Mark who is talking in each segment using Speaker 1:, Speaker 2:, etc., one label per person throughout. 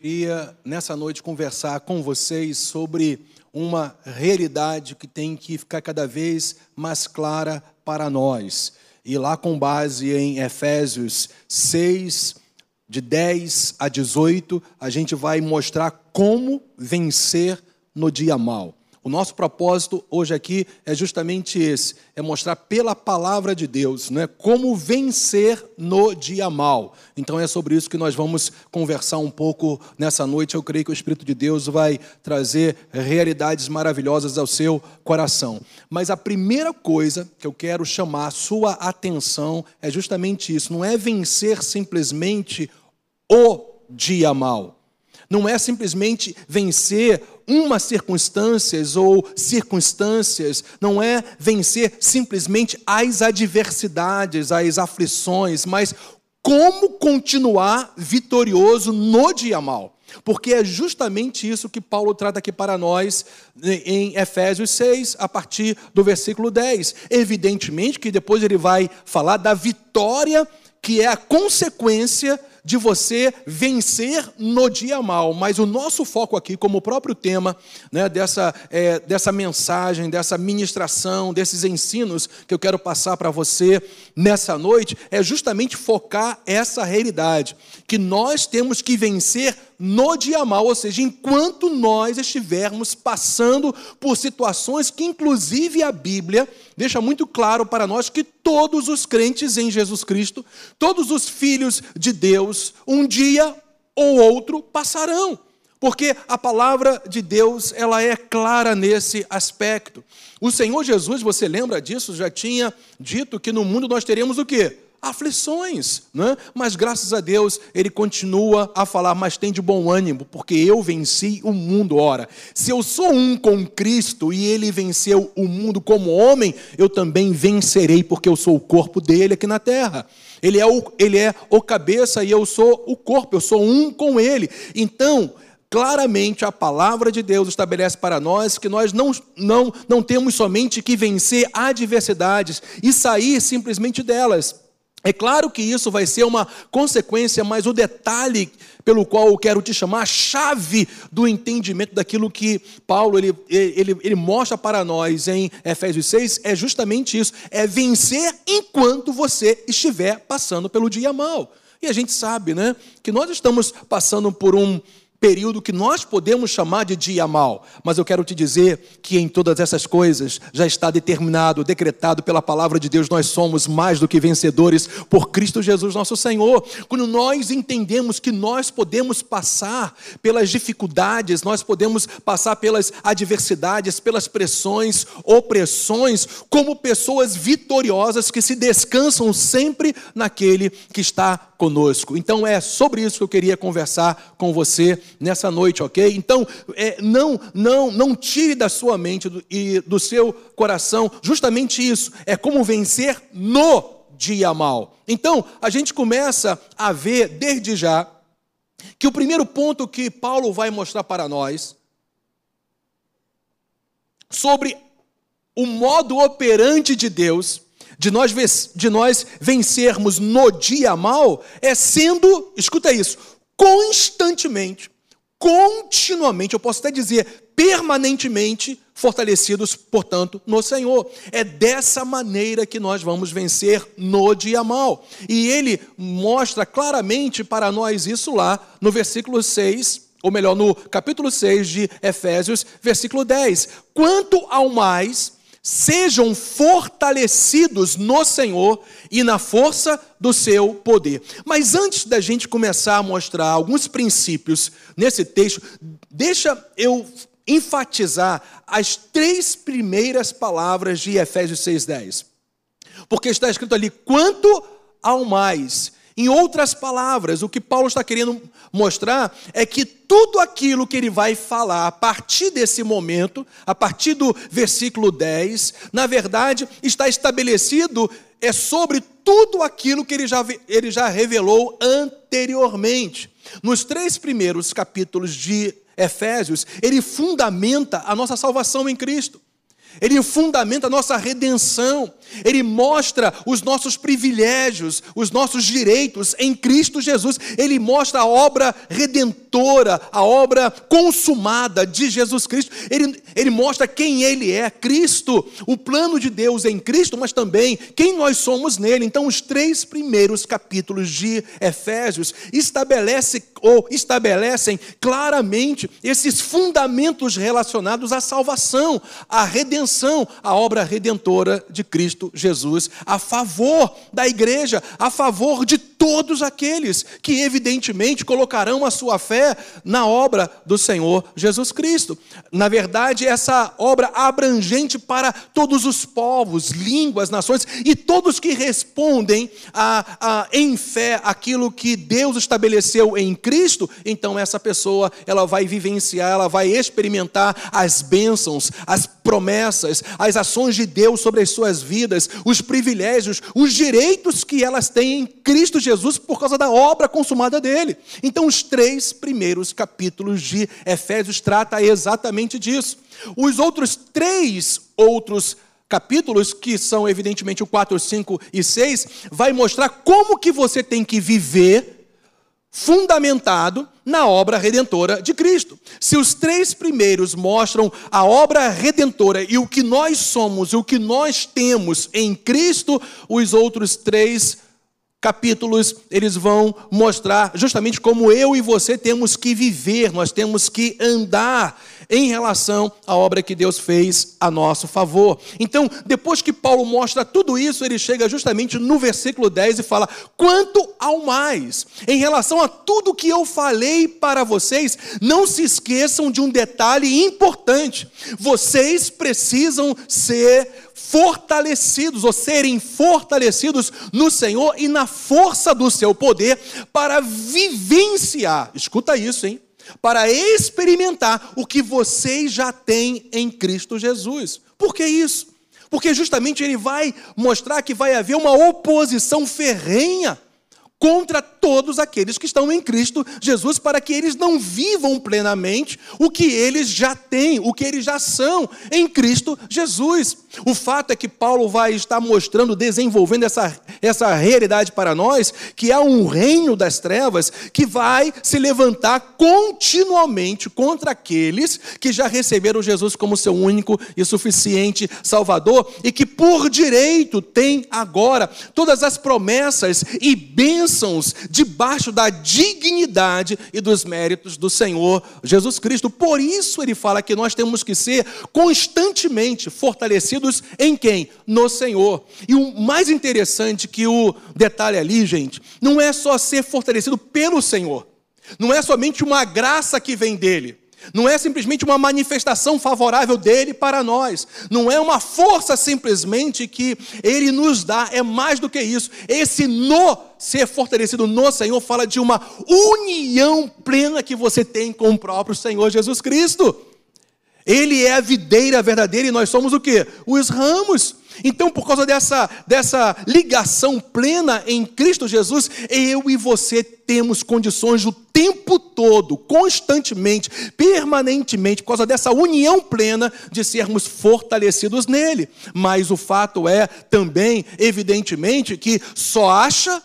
Speaker 1: Queria nessa noite conversar com vocês sobre uma realidade que tem que ficar cada vez mais clara para nós. E lá com base em Efésios 6, de 10 a 18, a gente vai mostrar como vencer no dia mal. O nosso propósito hoje aqui é justamente esse: é mostrar pela palavra de Deus, né, como vencer no dia mal. Então é sobre isso que nós vamos conversar um pouco nessa noite. Eu creio que o Espírito de Deus vai trazer realidades maravilhosas ao seu coração. Mas a primeira coisa que eu quero chamar a sua atenção é justamente isso: não é vencer simplesmente o dia mal. Não é simplesmente vencer umas circunstâncias ou circunstâncias, não é vencer simplesmente as adversidades, as aflições, mas como continuar vitorioso no dia mal. Porque é justamente isso que Paulo trata aqui para nós em Efésios 6, a partir do versículo 10. Evidentemente que depois ele vai falar da vitória que é a consequência de você vencer no dia mal. Mas o nosso foco aqui, como o próprio tema né, dessa, é, dessa mensagem, dessa ministração, desses ensinos que eu quero passar para você nessa noite, é justamente focar essa realidade, que nós temos que vencer no dia mal, ou seja, enquanto nós estivermos passando por situações que, inclusive, a Bíblia deixa muito claro para nós que todos os crentes em Jesus Cristo, todos os filhos de Deus, um dia ou outro passarão. Porque a palavra de Deus, ela é clara nesse aspecto. O Senhor Jesus, você lembra disso, já tinha dito que no mundo nós teremos o quê? Aflições, né? mas graças a Deus ele continua a falar, mas tem de bom ânimo, porque eu venci o mundo. Ora, se eu sou um com Cristo e ele venceu o mundo como homem, eu também vencerei, porque eu sou o corpo dele aqui na terra. Ele é o, ele é o cabeça e eu sou o corpo, eu sou um com ele. Então, claramente a palavra de Deus estabelece para nós que nós não, não, não temos somente que vencer adversidades e sair simplesmente delas. É claro que isso vai ser uma consequência, mas o detalhe pelo qual eu quero te chamar, a chave do entendimento daquilo que Paulo ele, ele, ele mostra para nós em Efésios 6 é justamente isso: é vencer enquanto você estiver passando pelo dia mal. E a gente sabe, né, que nós estamos passando por um período que nós podemos chamar de dia mal, mas eu quero te dizer que em todas essas coisas já está determinado, decretado pela palavra de Deus, nós somos mais do que vencedores por Cristo Jesus nosso Senhor. Quando nós entendemos que nós podemos passar pelas dificuldades, nós podemos passar pelas adversidades, pelas pressões, opressões, como pessoas vitoriosas que se descansam sempre naquele que está conosco. Então é sobre isso que eu queria conversar com você nessa noite, ok? Então é, não, não, não tire da sua mente do, e do seu coração justamente isso. É como vencer no dia mal. Então a gente começa a ver desde já que o primeiro ponto que Paulo vai mostrar para nós sobre o modo operante de Deus de nós, de nós vencermos no dia mal é sendo, escuta isso, constantemente, continuamente, eu posso até dizer permanentemente fortalecidos, portanto, no Senhor. É dessa maneira que nós vamos vencer no dia mal. E ele mostra claramente para nós isso lá no versículo 6, ou melhor, no capítulo 6 de Efésios, versículo 10. Quanto ao mais, sejam fortalecidos no Senhor e na força do seu poder. Mas antes da gente começar a mostrar alguns princípios nesse texto, deixa eu enfatizar as três primeiras palavras de Efésios 6:10. Porque está escrito ali: quanto ao mais em outras palavras, o que Paulo está querendo mostrar é que tudo aquilo que ele vai falar a partir desse momento, a partir do versículo 10, na verdade está estabelecido é sobre tudo aquilo que ele já, ele já revelou anteriormente. Nos três primeiros capítulos de Efésios, ele fundamenta a nossa salvação em Cristo. Ele fundamenta a nossa redenção. Ele mostra os nossos privilégios, os nossos direitos em Cristo Jesus. Ele mostra a obra redentora, a obra consumada de Jesus Cristo. Ele, ele mostra quem ele é, Cristo, o plano de Deus em Cristo, mas também quem nós somos nele. Então, os três primeiros capítulos de Efésios estabelecem ou estabelecem claramente esses fundamentos relacionados à salvação, à redenção, à obra redentora de Cristo. Cristo Jesus a favor da igreja, a favor de todos aqueles que, evidentemente, colocarão a sua fé na obra do Senhor Jesus Cristo. Na verdade, essa obra abrangente para todos os povos, línguas, nações e todos que respondem a, a, em fé aquilo que Deus estabeleceu em Cristo, então essa pessoa ela vai vivenciar, ela vai experimentar as bênçãos, as promessas, as ações de Deus sobre as suas vidas, os privilégios, os direitos que elas têm em Cristo Jesus por causa da obra consumada dele. Então, os três primeiros capítulos de Efésios trata exatamente disso. Os outros três outros capítulos, que são evidentemente o 4, 5 e 6, vai mostrar como que você tem que viver fundamentado na obra redentora de Cristo. Se os três primeiros mostram a obra redentora e o que nós somos e o que nós temos em Cristo, os outros três capítulos, eles vão mostrar justamente como eu e você temos que viver, nós temos que andar em relação à obra que Deus fez a nosso favor. Então, depois que Paulo mostra tudo isso, ele chega justamente no versículo 10 e fala: quanto ao mais, em relação a tudo que eu falei para vocês, não se esqueçam de um detalhe importante: vocês precisam ser fortalecidos ou serem fortalecidos no Senhor e na força do seu poder para vivenciar. Escuta isso, hein? Para experimentar o que vocês já têm em Cristo Jesus. Por que isso? Porque justamente ele vai mostrar que vai haver uma oposição ferrenha contra todos aqueles que estão em Cristo Jesus, para que eles não vivam plenamente o que eles já têm, o que eles já são em Cristo Jesus. O fato é que Paulo vai estar mostrando, desenvolvendo essa, essa realidade para nós, que há um reino das trevas que vai se levantar continuamente contra aqueles que já receberam Jesus como seu único e suficiente Salvador e que por direito têm agora todas as promessas e bênçãos debaixo da dignidade e dos méritos do Senhor Jesus Cristo. Por isso ele fala que nós temos que ser constantemente fortalecidos em quem? No Senhor. E o mais interessante que o detalhe ali, gente, não é só ser fortalecido pelo Senhor. Não é somente uma graça que vem dele. Não é simplesmente uma manifestação favorável dele para nós. Não é uma força simplesmente que ele nos dá. É mais do que isso. Esse no ser fortalecido no Senhor fala de uma união plena que você tem com o próprio Senhor Jesus Cristo. Ele é a videira verdadeira e nós somos o que? Os ramos. Então, por causa dessa, dessa ligação plena em Cristo Jesus, eu e você temos condições o tempo todo, constantemente, permanentemente, por causa dessa união plena, de sermos fortalecidos nele. Mas o fato é também, evidentemente, que só acha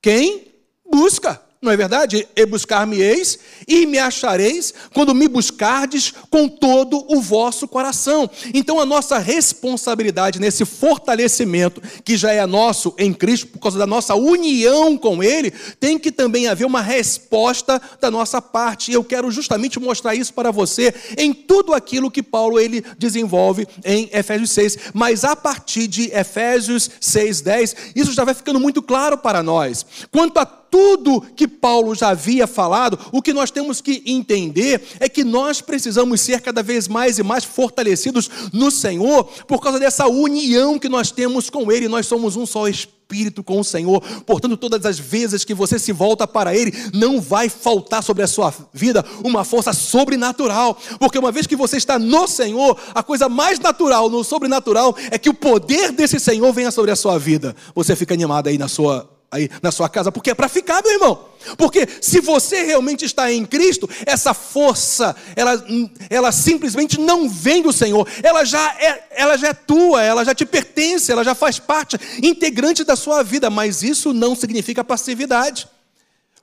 Speaker 1: quem busca. Não é verdade? E buscar-me-eis e me achareis quando me buscardes com todo o vosso coração. Então, a nossa responsabilidade nesse fortalecimento, que já é nosso em Cristo, por causa da nossa união com Ele, tem que também haver uma resposta da nossa parte. E eu quero justamente mostrar isso para você em tudo aquilo que Paulo ele desenvolve em Efésios 6. Mas a partir de Efésios 6, 10, isso já vai ficando muito claro para nós. Quanto a tudo que Paulo já havia falado, o que nós temos que entender é que nós precisamos ser cada vez mais e mais fortalecidos no Senhor, por causa dessa união que nós temos com Ele. Nós somos um só Espírito com o Senhor. Portanto, todas as vezes que você se volta para Ele, não vai faltar sobre a sua vida uma força sobrenatural. Porque uma vez que você está no Senhor, a coisa mais natural no sobrenatural é que o poder desse Senhor venha sobre a sua vida. Você fica animado aí na sua aí na sua casa, porque é para ficar, meu irmão. Porque se você realmente está em Cristo, essa força, ela, ela simplesmente não vem do Senhor, ela já, é, ela já é tua, ela já te pertence, ela já faz parte integrante da sua vida, mas isso não significa passividade.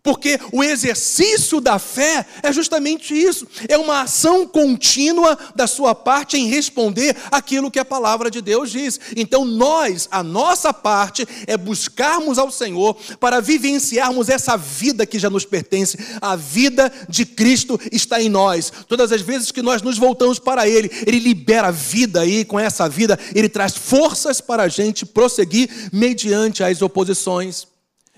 Speaker 1: Porque o exercício da fé é justamente isso, é uma ação contínua da sua parte em responder aquilo que a palavra de Deus diz. Então, nós, a nossa parte é buscarmos ao Senhor para vivenciarmos essa vida que já nos pertence. A vida de Cristo está em nós. Todas as vezes que nós nos voltamos para Ele, Ele libera vida aí, com essa vida, Ele traz forças para a gente prosseguir mediante as oposições,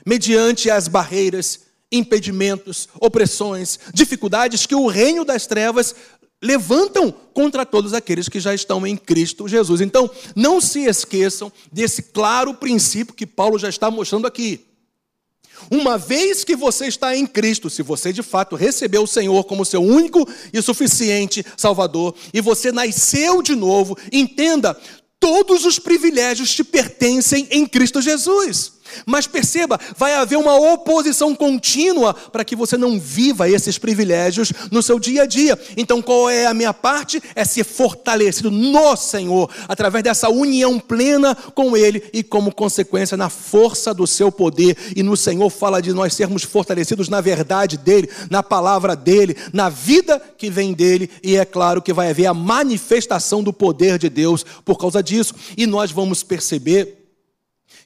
Speaker 1: mediante as barreiras impedimentos, opressões, dificuldades que o reino das trevas levantam contra todos aqueles que já estão em Cristo Jesus. Então, não se esqueçam desse claro princípio que Paulo já está mostrando aqui. Uma vez que você está em Cristo, se você de fato recebeu o Senhor como seu único e suficiente Salvador, e você nasceu de novo, entenda, todos os privilégios te pertencem em Cristo Jesus. Mas perceba, vai haver uma oposição contínua para que você não viva esses privilégios no seu dia a dia. Então, qual é a minha parte? É ser fortalecido no Senhor, através dessa união plena com Ele e, como consequência, na força do seu poder. E no Senhor fala de nós sermos fortalecidos na verdade dEle, na palavra dEle, na vida que vem dEle. E é claro que vai haver a manifestação do poder de Deus por causa disso. E nós vamos perceber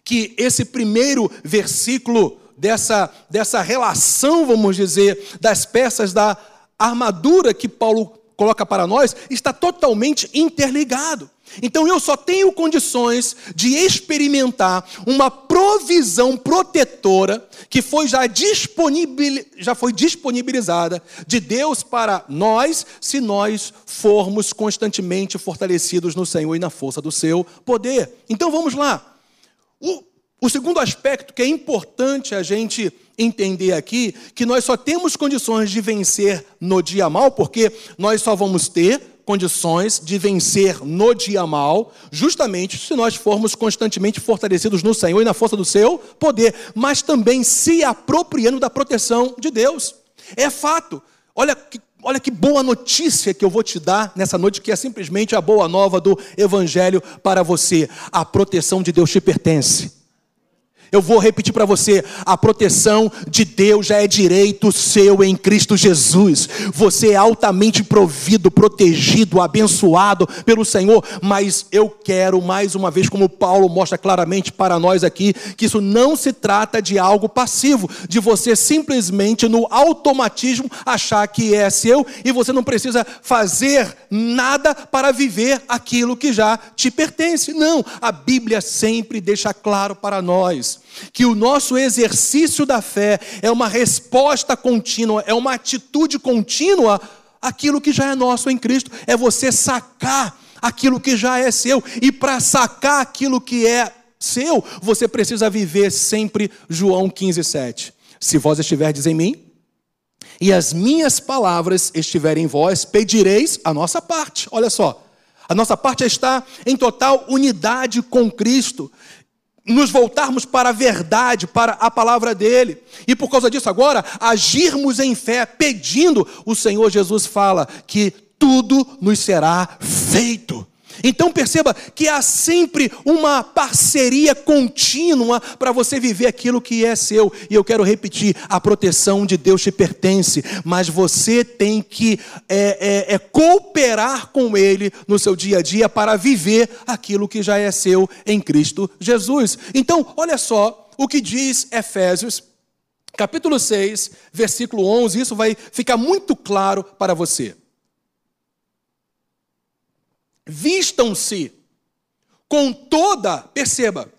Speaker 1: que esse primeiro versículo dessa, dessa relação, vamos dizer, das peças da armadura que Paulo coloca para nós, está totalmente interligado. Então eu só tenho condições de experimentar uma provisão protetora que foi já, disponibil, já foi disponibilizada de Deus para nós, se nós formos constantemente fortalecidos no Senhor e na força do seu poder. Então vamos lá. O, o segundo aspecto que é importante a gente entender aqui, que nós só temos condições de vencer no dia mal, porque nós só vamos ter condições de vencer no dia mal, justamente se nós formos constantemente fortalecidos no Senhor e na força do seu poder, mas também se apropriando da proteção de Deus. É fato. Olha que Olha que boa notícia que eu vou te dar nessa noite, que é simplesmente a boa nova do Evangelho para você. A proteção de Deus te pertence. Eu vou repetir para você: a proteção de Deus já é direito seu em Cristo Jesus. Você é altamente provido, protegido, abençoado pelo Senhor. Mas eu quero, mais uma vez, como Paulo mostra claramente para nós aqui, que isso não se trata de algo passivo, de você simplesmente no automatismo achar que é seu e você não precisa fazer nada para viver aquilo que já te pertence. Não, a Bíblia sempre deixa claro para nós que o nosso exercício da fé é uma resposta contínua, é uma atitude contínua àquilo que já é nosso em Cristo, é você sacar aquilo que já é seu, e para sacar aquilo que é seu, você precisa viver sempre João 15, 7. Se vós estiverdes em mim, e as minhas palavras estiverem em vós, pedireis a nossa parte. Olha só, a nossa parte é estar em total unidade com Cristo nos voltarmos para a verdade, para a palavra dele. E por causa disso, agora, agirmos em fé, pedindo, o Senhor Jesus fala que tudo nos será feito. Então perceba que há sempre uma parceria contínua para você viver aquilo que é seu. E eu quero repetir: a proteção de Deus te pertence, mas você tem que é, é, é cooperar com Ele no seu dia a dia para viver aquilo que já é seu em Cristo Jesus. Então, olha só o que diz Efésios, capítulo 6, versículo 11. Isso vai ficar muito claro para você. Vistam-se com toda, perceba,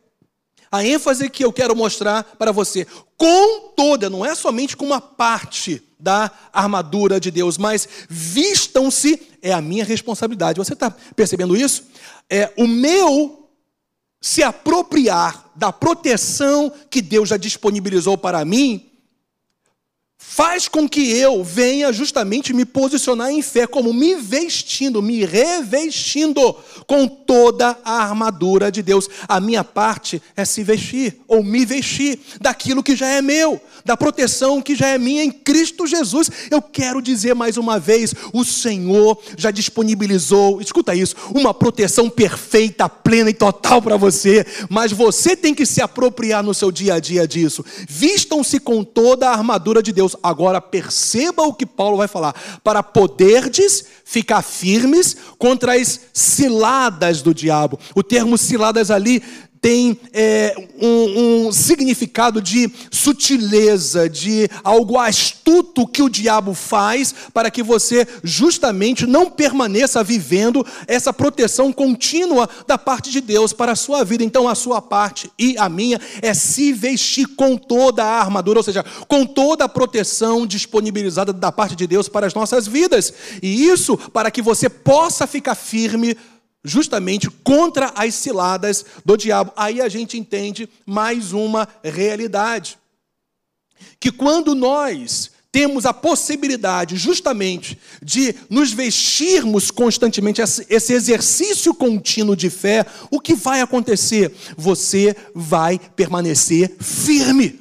Speaker 1: a ênfase que eu quero mostrar para você, com toda, não é somente com uma parte da armadura de Deus, mas vistam-se, é a minha responsabilidade. Você está percebendo isso? É o meu se apropriar da proteção que Deus já disponibilizou para mim, faz com que eu venha justamente me posicionar em fé, como me vestindo, me revestindo com toda a armadura de Deus. A minha parte é se vestir, ou me vestir, daquilo que já é meu, da proteção que já é minha em Cristo Jesus. Eu quero dizer mais uma vez: o Senhor já disponibilizou, escuta isso, uma proteção perfeita, plena e total para você, mas você tem que se apropriar no seu dia a dia disso. Vistam-se com toda a armadura de Deus Agora perceba o que Paulo vai falar: para poderdes ficar firmes contra as ciladas do diabo. O termo ciladas ali tem é, um, um, significado de sutileza, de algo astuto que o diabo faz para que você justamente não permaneça vivendo essa proteção contínua da parte de Deus para a sua vida. Então, a sua parte e a minha é se vestir com toda a armadura, ou seja, com toda a proteção disponibilizada da parte de Deus para as nossas vidas. E isso para que você possa ficar firme justamente contra as ciladas do diabo. Aí a gente entende mais uma realidade. Que quando nós temos a possibilidade justamente de nos vestirmos constantemente, esse exercício contínuo de fé, o que vai acontecer? Você vai permanecer firme.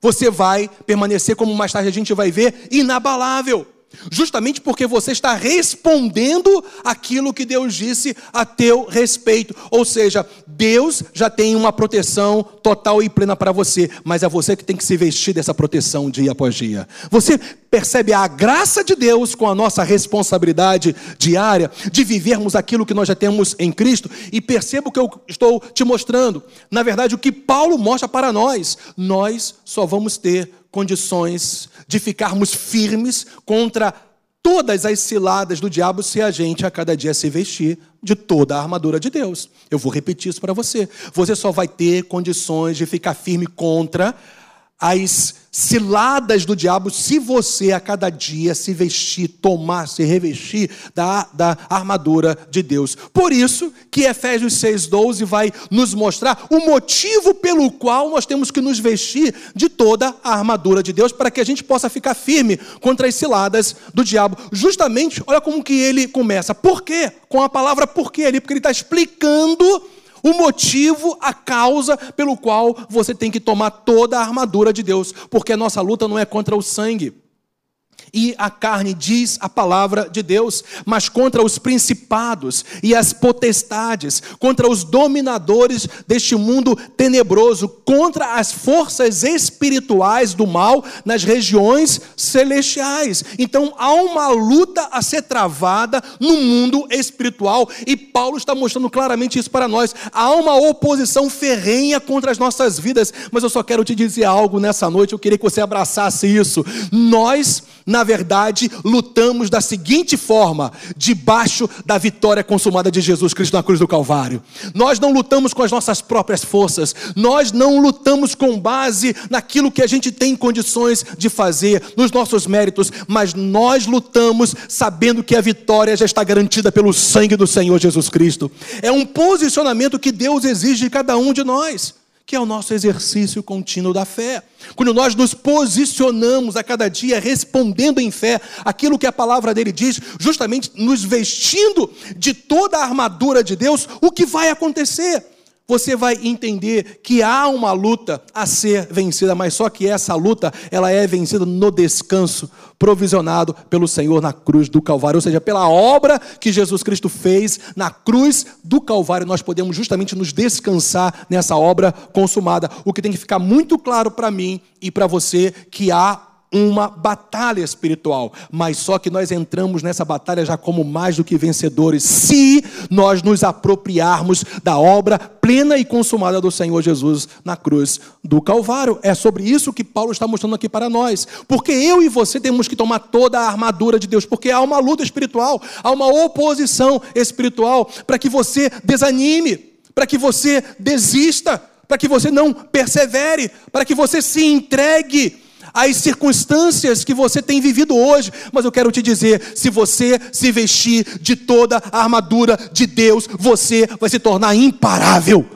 Speaker 1: Você vai permanecer, como mais tarde a gente vai ver, inabalável. Justamente porque você está respondendo aquilo que Deus disse a teu respeito. Ou seja, Deus já tem uma proteção total e plena para você, mas é você que tem que se vestir dessa proteção dia após dia. Você percebe a graça de Deus com a nossa responsabilidade diária de vivermos aquilo que nós já temos em Cristo e perceba o que eu estou te mostrando. Na verdade, o que Paulo mostra para nós, nós só vamos ter condições de ficarmos firmes contra todas as ciladas do diabo se a gente a cada dia se vestir de toda a armadura de Deus. Eu vou repetir isso para você. Você só vai ter condições de ficar firme contra as ciladas do diabo se você a cada dia se vestir, tomar, se revestir da, da armadura de Deus. Por isso que Efésios 6,12 vai nos mostrar o motivo pelo qual nós temos que nos vestir de toda a armadura de Deus para que a gente possa ficar firme contra as ciladas do diabo. Justamente, olha como que ele começa. Por quê? Com a palavra por quê ali, porque ele está explicando o motivo, a causa pelo qual você tem que tomar toda a armadura de Deus, porque a nossa luta não é contra o sangue e a carne, diz a palavra de Deus, mas contra os principados e as potestades, contra os dominadores deste mundo tenebroso, contra as forças espirituais do mal nas regiões celestiais. Então há uma luta a ser travada no mundo espiritual e Paulo está mostrando claramente isso para nós. Há uma oposição ferrenha contra as nossas vidas, mas eu só quero te dizer algo nessa noite, eu queria que você abraçasse isso. Nós na verdade, lutamos da seguinte forma: debaixo da vitória consumada de Jesus Cristo na cruz do Calvário. Nós não lutamos com as nossas próprias forças, nós não lutamos com base naquilo que a gente tem condições de fazer, nos nossos méritos, mas nós lutamos sabendo que a vitória já está garantida pelo sangue do Senhor Jesus Cristo. É um posicionamento que Deus exige de cada um de nós que é o nosso exercício contínuo da fé. Quando nós nos posicionamos a cada dia respondendo em fé aquilo que a palavra dele diz, justamente nos vestindo de toda a armadura de Deus, o que vai acontecer? Você vai entender que há uma luta a ser vencida, mas só que essa luta, ela é vencida no descanso provisionado pelo Senhor na cruz do Calvário, ou seja, pela obra que Jesus Cristo fez na cruz do Calvário, nós podemos justamente nos descansar nessa obra consumada. O que tem que ficar muito claro para mim e para você que há uma batalha espiritual, mas só que nós entramos nessa batalha já como mais do que vencedores, se nós nos apropriarmos da obra plena e consumada do Senhor Jesus na cruz do Calvário. É sobre isso que Paulo está mostrando aqui para nós, porque eu e você temos que tomar toda a armadura de Deus, porque há uma luta espiritual, há uma oposição espiritual para que você desanime, para que você desista, para que você não persevere, para que você se entregue as circunstâncias que você tem vivido hoje, mas eu quero te dizer: se você se vestir de toda a armadura de Deus, você vai se tornar imparável.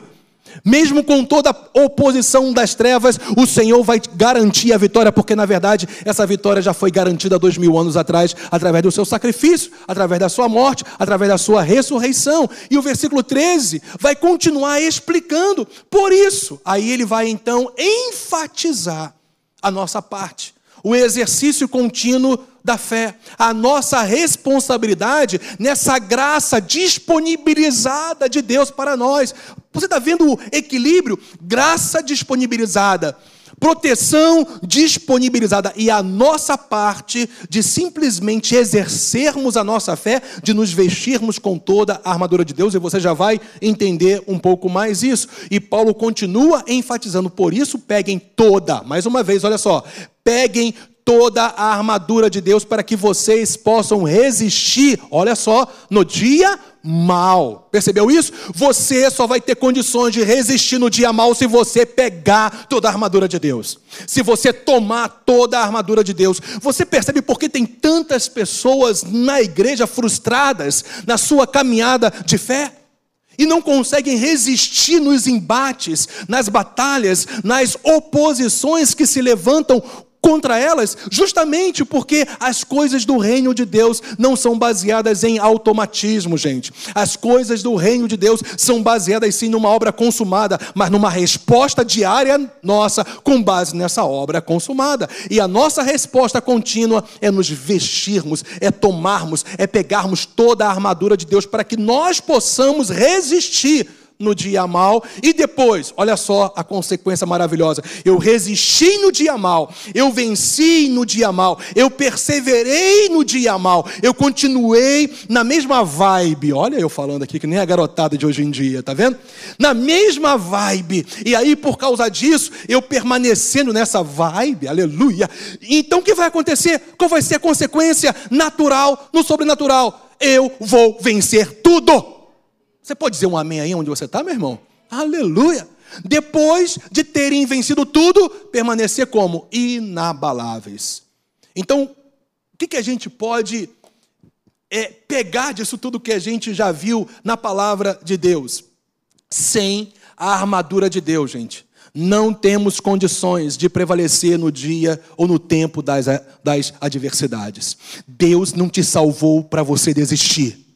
Speaker 1: Mesmo com toda a oposição das trevas, o Senhor vai garantir a vitória, porque na verdade essa vitória já foi garantida dois mil anos atrás, através do seu sacrifício, através da sua morte, através da sua ressurreição. E o versículo 13 vai continuar explicando. Por isso, aí ele vai então enfatizar a nossa parte, o exercício contínuo da fé, a nossa responsabilidade nessa graça disponibilizada de Deus para nós. Você está vendo o equilíbrio? Graça disponibilizada, proteção disponibilizada e a nossa parte de simplesmente exercermos a nossa fé, de nos vestirmos com toda a armadura de Deus, e você já vai entender um pouco mais isso. E Paulo continua enfatizando, por isso peguem toda, mais uma vez, olha só, peguem toda a armadura de Deus para que vocês possam resistir, olha só, no dia mal. Percebeu isso? Você só vai ter condições de resistir no dia mal se você pegar toda a armadura de Deus. Se você tomar toda a armadura de Deus. Você percebe por que tem tantas pessoas na igreja frustradas na sua caminhada de fé? e não conseguem resistir nos embates, nas batalhas, nas oposições que se levantam contra elas, justamente porque as coisas do reino de Deus não são baseadas em automatismo, gente. As coisas do reino de Deus são baseadas sim numa obra consumada, mas numa resposta diária nossa com base nessa obra consumada. E a nossa resposta contínua é nos vestirmos, é tomarmos, é pegarmos toda a armadura de Deus para que nós possamos resistir no dia mal e depois, olha só a consequência maravilhosa. Eu resisti no dia mal, eu venci no dia mal, eu perseverei no dia mal, eu continuei na mesma vibe. Olha eu falando aqui que nem a garotada de hoje em dia, tá vendo? Na mesma vibe. E aí por causa disso, eu permanecendo nessa vibe, aleluia. Então o que vai acontecer? Qual vai ser a consequência natural no sobrenatural? Eu vou vencer tudo. Você pode dizer um amém aí onde você está, meu irmão? Aleluia! Depois de terem vencido tudo, permanecer como? Inabaláveis. Então, o que, que a gente pode é, pegar disso tudo que a gente já viu na palavra de Deus? Sem a armadura de Deus, gente, não temos condições de prevalecer no dia ou no tempo das, das adversidades. Deus não te salvou para você desistir.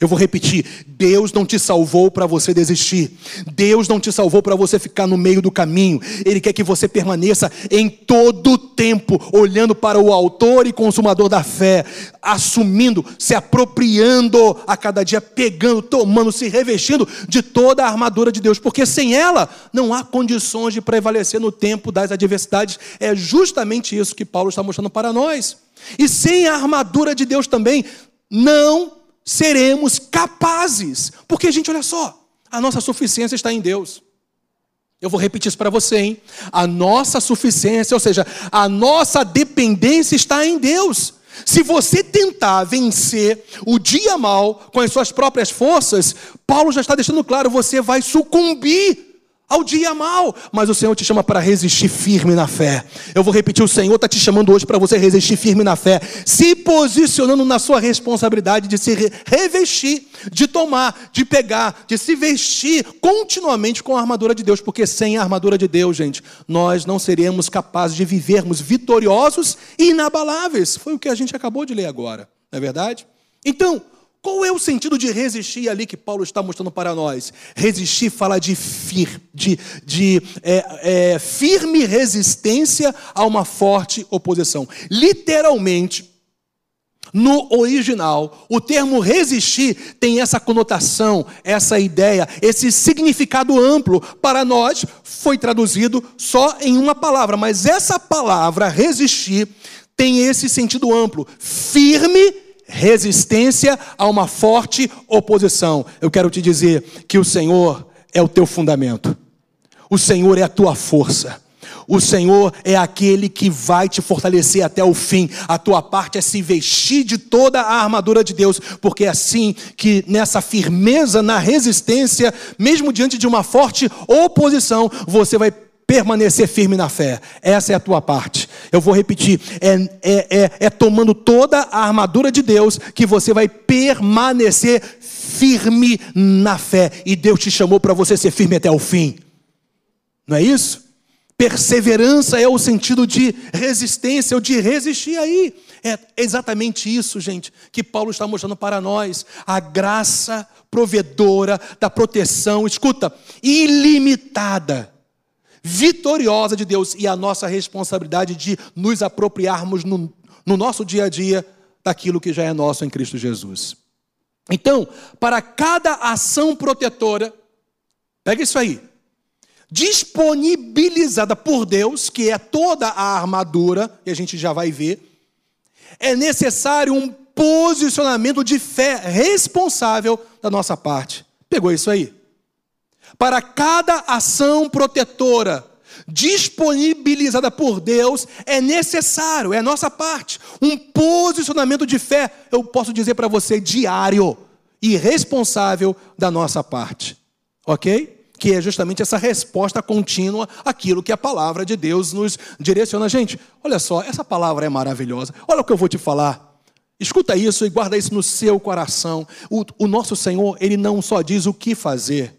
Speaker 1: Eu vou repetir: Deus não te salvou para você desistir. Deus não te salvou para você ficar no meio do caminho. Ele quer que você permaneça em todo o tempo, olhando para o Autor e Consumador da fé, assumindo, se apropriando a cada dia, pegando, tomando, se revestindo de toda a armadura de Deus, porque sem ela não há condições de prevalecer no tempo das adversidades. É justamente isso que Paulo está mostrando para nós. E sem a armadura de Deus também, não seremos capazes. Porque, gente, olha só, a nossa suficiência está em Deus. Eu vou repetir isso para você, hein? A nossa suficiência, ou seja, a nossa dependência está em Deus. Se você tentar vencer o dia mal com as suas próprias forças, Paulo já está deixando claro, você vai sucumbir ao dia mal, mas o Senhor te chama para resistir firme na fé. Eu vou repetir: o Senhor está te chamando hoje para você resistir firme na fé, se posicionando na sua responsabilidade de se revestir, de tomar, de pegar, de se vestir continuamente com a armadura de Deus, porque sem a armadura de Deus, gente, nós não seremos capazes de vivermos vitoriosos e inabaláveis. Foi o que a gente acabou de ler agora, não é verdade? Então, qual é o sentido de resistir ali que Paulo está mostrando para nós? Resistir fala de, fir, de, de é, é, firme resistência a uma forte oposição. Literalmente, no original, o termo resistir tem essa conotação, essa ideia, esse significado amplo. Para nós, foi traduzido só em uma palavra, mas essa palavra, resistir, tem esse sentido amplo: firme resistência a uma forte oposição. Eu quero te dizer que o Senhor é o teu fundamento, o Senhor é a tua força. O Senhor é aquele que vai te fortalecer até o fim. A tua parte é se vestir de toda a armadura de Deus, porque é assim que nessa firmeza, na resistência, mesmo diante de uma forte oposição, você vai permanecer firme na fé. Essa é a tua parte. Eu vou repetir: é, é, é, é tomando toda a armadura de Deus que você vai permanecer firme na fé. E Deus te chamou para você ser firme até o fim. Não é isso? Perseverança é o sentido de resistência ou de resistir aí. É exatamente isso, gente, que Paulo está mostrando para nós. A graça provedora da proteção, escuta, ilimitada, vitoriosa de Deus e a nossa responsabilidade de nos apropriarmos no, no nosso dia a dia daquilo que já é nosso em Cristo Jesus. Então, para cada ação protetora, pega isso aí, disponibilizada por Deus, que é toda a armadura, e a gente já vai ver, é necessário um posicionamento de fé responsável da nossa parte. Pegou isso aí? Para cada ação protetora disponibilizada por Deus, é necessário, é nossa parte, um posicionamento de fé, eu posso dizer para você, diário e responsável da nossa parte. Ok? que é justamente essa resposta contínua àquilo que a palavra de Deus nos direciona. Gente, olha só, essa palavra é maravilhosa. Olha o que eu vou te falar. Escuta isso e guarda isso no seu coração. O, o nosso Senhor, Ele não só diz o que fazer,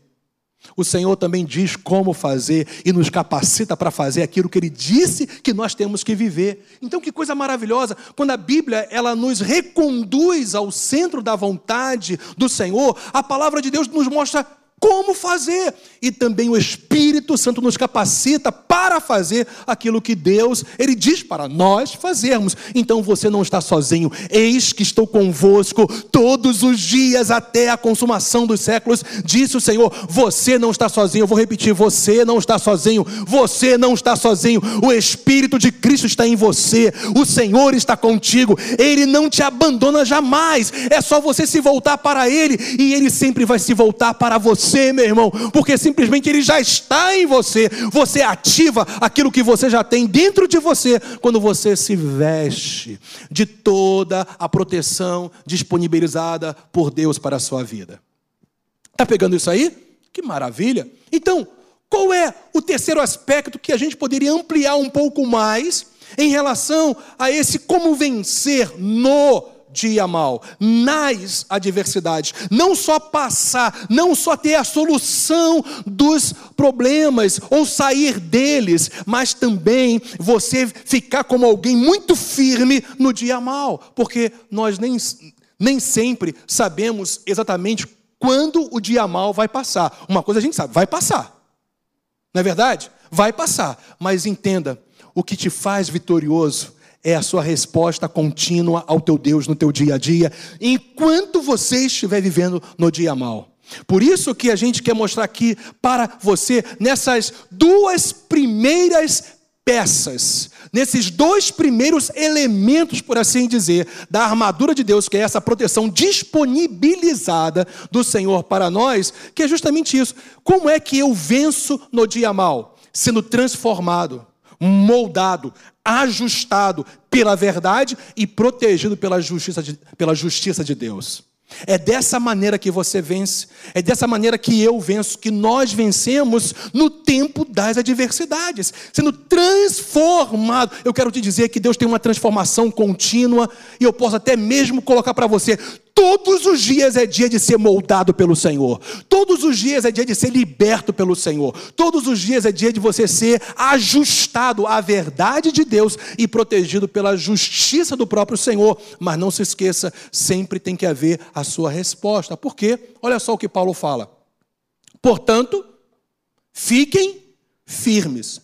Speaker 1: o Senhor também diz como fazer e nos capacita para fazer aquilo que Ele disse que nós temos que viver. Então, que coisa maravilhosa! Quando a Bíblia ela nos reconduz ao centro da vontade do Senhor, a palavra de Deus nos mostra como fazer. E também o Espírito Santo nos capacita para fazer aquilo que Deus, ele diz para nós fazermos. Então você não está sozinho. Eis que estou convosco todos os dias até a consumação dos séculos, disse o Senhor. Você não está sozinho. Eu vou repetir, você não está sozinho. Você não está sozinho. O Espírito de Cristo está em você. O Senhor está contigo. Ele não te abandona jamais. É só você se voltar para ele e ele sempre vai se voltar para você você, meu irmão, porque simplesmente ele já está em você. Você ativa aquilo que você já tem dentro de você quando você se veste de toda a proteção disponibilizada por Deus para a sua vida. Está pegando isso aí? Que maravilha! Então, qual é o terceiro aspecto que a gente poderia ampliar um pouco mais em relação a esse como vencer no dia mal, nas adversidades. Não só passar, não só ter a solução dos problemas ou sair deles, mas também você ficar como alguém muito firme no dia mal, porque nós nem, nem sempre sabemos exatamente quando o dia mal vai passar. Uma coisa a gente sabe, vai passar. Não é verdade? Vai passar, mas entenda, o que te faz vitorioso é a sua resposta contínua ao teu Deus no teu dia a dia, enquanto você estiver vivendo no dia mal. Por isso que a gente quer mostrar aqui para você nessas duas primeiras peças, nesses dois primeiros elementos, por assim dizer, da armadura de Deus, que é essa proteção disponibilizada do Senhor para nós, que é justamente isso. Como é que eu venço no dia mal? Sendo transformado moldado, ajustado pela verdade e protegido pela justiça de, pela justiça de Deus. É dessa maneira que você vence, é dessa maneira que eu venço, que nós vencemos no tempo das adversidades, sendo transformado. Eu quero te dizer que Deus tem uma transformação contínua, e eu posso até mesmo colocar para você: Todos os dias é dia de ser moldado pelo Senhor. Todos os dias é dia de ser liberto pelo Senhor. Todos os dias é dia de você ser ajustado à verdade de Deus e protegido pela justiça do próprio Senhor. Mas não se esqueça, sempre tem que haver a sua resposta. Por quê? Olha só o que Paulo fala. Portanto, fiquem firmes,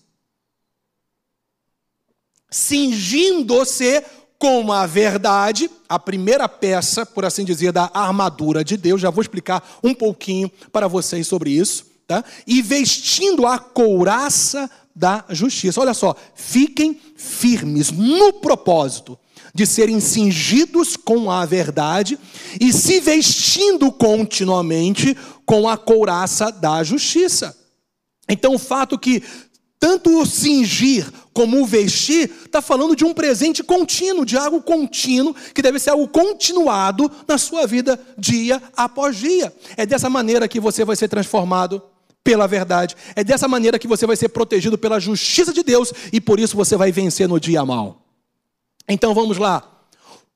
Speaker 1: cingindo-se com a verdade, a primeira peça, por assim dizer, da armadura de Deus. Já vou explicar um pouquinho para vocês sobre isso. Tá? E vestindo a couraça da justiça. Olha só, fiquem firmes no propósito de serem cingidos com a verdade e se vestindo continuamente com a couraça da justiça. Então, o fato que tanto o cingir como o vestir está falando de um presente contínuo, de algo contínuo, que deve ser algo continuado na sua vida dia após dia. É dessa maneira que você vai ser transformado pela verdade. É dessa maneira que você vai ser protegido pela justiça de Deus e por isso você vai vencer no dia mal. Então vamos lá.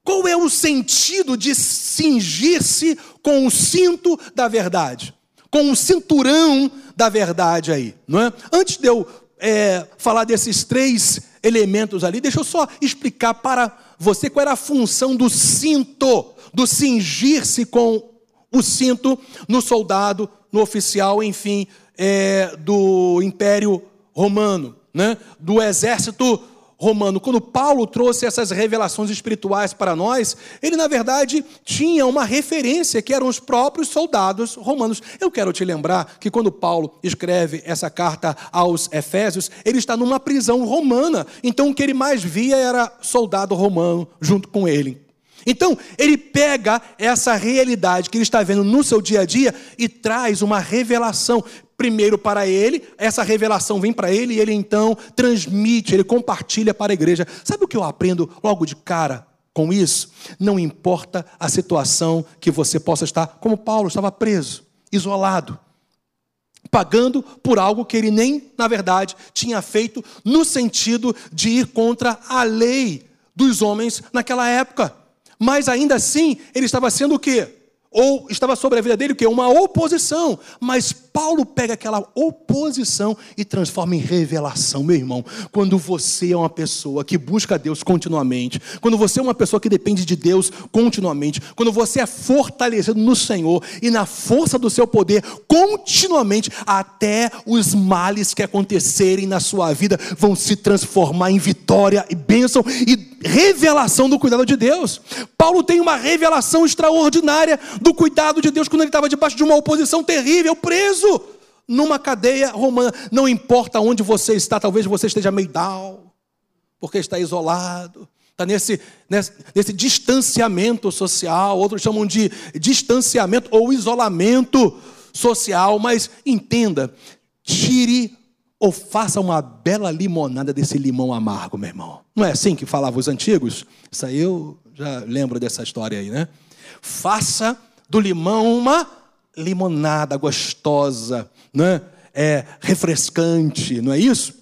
Speaker 1: Qual é o sentido de cingir-se com o cinto da verdade? Com o cinturão da verdade aí, não é? Antes de eu é, falar desses três elementos ali, deixa eu só explicar para você qual era a função do cinto, do cingir-se com o cinto no soldado, no oficial, enfim, é, do Império Romano, né? do exército romano. Quando Paulo trouxe essas revelações espirituais para nós, ele na verdade tinha uma referência que eram os próprios soldados romanos. Eu quero te lembrar que quando Paulo escreve essa carta aos Efésios, ele está numa prisão romana. Então o que ele mais via era soldado romano junto com ele. Então, ele pega essa realidade que ele está vendo no seu dia a dia e traz uma revelação primeiro para ele, essa revelação vem para ele e ele então transmite, ele compartilha para a igreja. Sabe o que eu aprendo logo de cara com isso? Não importa a situação que você possa estar, como Paulo estava preso, isolado, pagando por algo que ele nem, na verdade, tinha feito no sentido de ir contra a lei dos homens naquela época. Mas ainda assim, ele estava sendo o quê? Ou estava sobre a vida dele o quê? Uma oposição. Mas Paulo pega aquela oposição e transforma em revelação, meu irmão. Quando você é uma pessoa que busca Deus continuamente, quando você é uma pessoa que depende de Deus continuamente, quando você é fortalecido no Senhor e na força do seu poder continuamente, até os males que acontecerem na sua vida vão se transformar em vitória e bênção e revelação do cuidado de Deus. Paulo tem uma revelação extraordinária do cuidado de Deus quando ele estava debaixo de uma oposição terrível, preso numa cadeia romana. Não importa onde você está, talvez você esteja meio down, porque está isolado, está nesse, nesse, nesse distanciamento social, outros chamam de distanciamento ou isolamento social, mas entenda, tire ou faça uma bela limonada desse limão amargo, meu irmão. Não é assim que falavam os antigos? Isso aí eu já lembro dessa história aí, né? Faça do limão uma limonada gostosa, né? É refrescante, não é isso?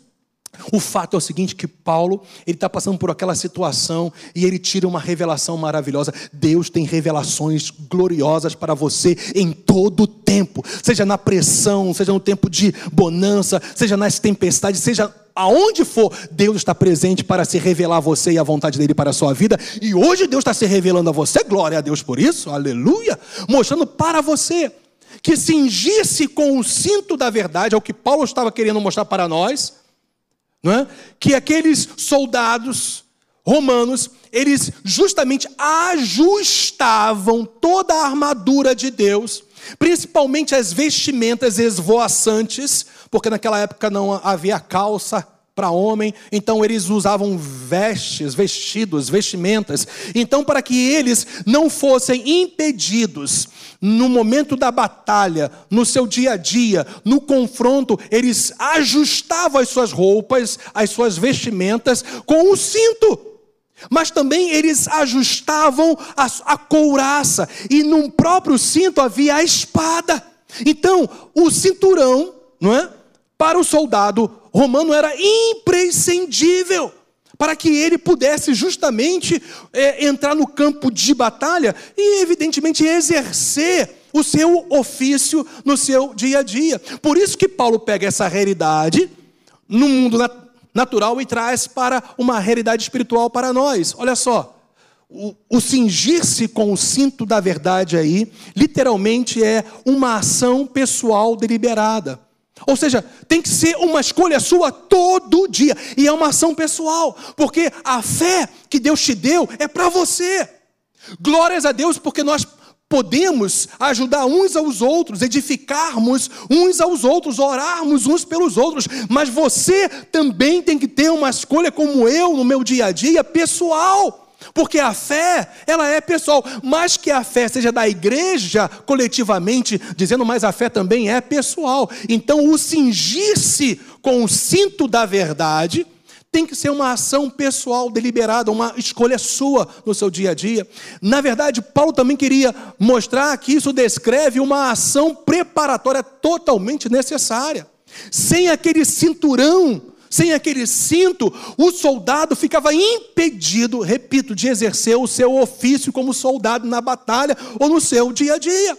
Speaker 1: O fato é o seguinte que Paulo, ele está passando por aquela situação e ele tira uma revelação maravilhosa. Deus tem revelações gloriosas para você em todo o tempo. Seja na pressão, seja no tempo de bonança, seja nas tempestades, seja aonde for, Deus está presente para se revelar a você e a vontade dele para a sua vida. E hoje Deus está se revelando a você, glória a Deus por isso, aleluia, mostrando para você que cingir-se com o cinto da verdade, é o que Paulo estava querendo mostrar para nós, não é? que aqueles soldados romanos, eles justamente ajustavam toda a armadura de Deus, principalmente as vestimentas esvoaçantes, porque naquela época não havia calça para homem, então eles usavam vestes, vestidos, vestimentas. Então, para que eles não fossem impedidos no momento da batalha, no seu dia a dia, no confronto, eles ajustavam as suas roupas, as suas vestimentas com o cinto. Mas também eles ajustavam a, a couraça, e no próprio cinto havia a espada. Então, o cinturão, não é? Para o soldado romano era imprescindível para que ele pudesse justamente é, entrar no campo de batalha e, evidentemente, exercer o seu ofício no seu dia a dia. Por isso que Paulo pega essa realidade no mundo natural e traz para uma realidade espiritual para nós. Olha só. O, o cingir-se com o cinto da verdade aí, literalmente é uma ação pessoal deliberada. Ou seja, tem que ser uma escolha sua todo dia. E é uma ação pessoal. Porque a fé que Deus te deu é para você. Glórias a Deus, porque nós podemos ajudar uns aos outros, edificarmos uns aos outros, orarmos uns pelos outros. Mas você também tem que ter uma escolha, como eu, no meu dia a dia, pessoal. Porque a fé, ela é pessoal, mais que a fé seja da igreja coletivamente, dizendo, mas a fé também é pessoal. Então, o cingir-se com o cinto da verdade tem que ser uma ação pessoal deliberada, uma escolha sua no seu dia a dia. Na verdade, Paulo também queria mostrar que isso descreve uma ação preparatória totalmente necessária. Sem aquele cinturão, sem aquele cinto, o soldado ficava impedido, repito, de exercer o seu ofício como soldado na batalha ou no seu dia a dia.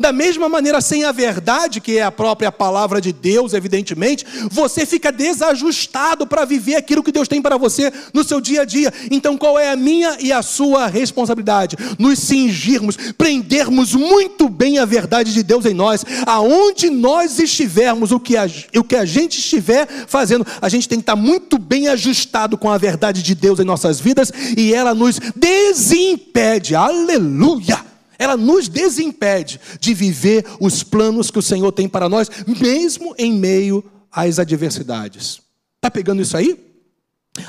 Speaker 1: Da mesma maneira, sem a verdade, que é a própria palavra de Deus, evidentemente, você fica desajustado para viver aquilo que Deus tem para você no seu dia a dia. Então, qual é a minha e a sua responsabilidade? Nos cingirmos, prendermos muito bem a verdade de Deus em nós, aonde nós estivermos, o que a, o que a gente estiver fazendo, a gente tem que estar muito bem ajustado com a verdade de Deus em nossas vidas e ela nos desimpede. Aleluia! Ela nos desimpede de viver os planos que o Senhor tem para nós, mesmo em meio às adversidades. Está pegando isso aí?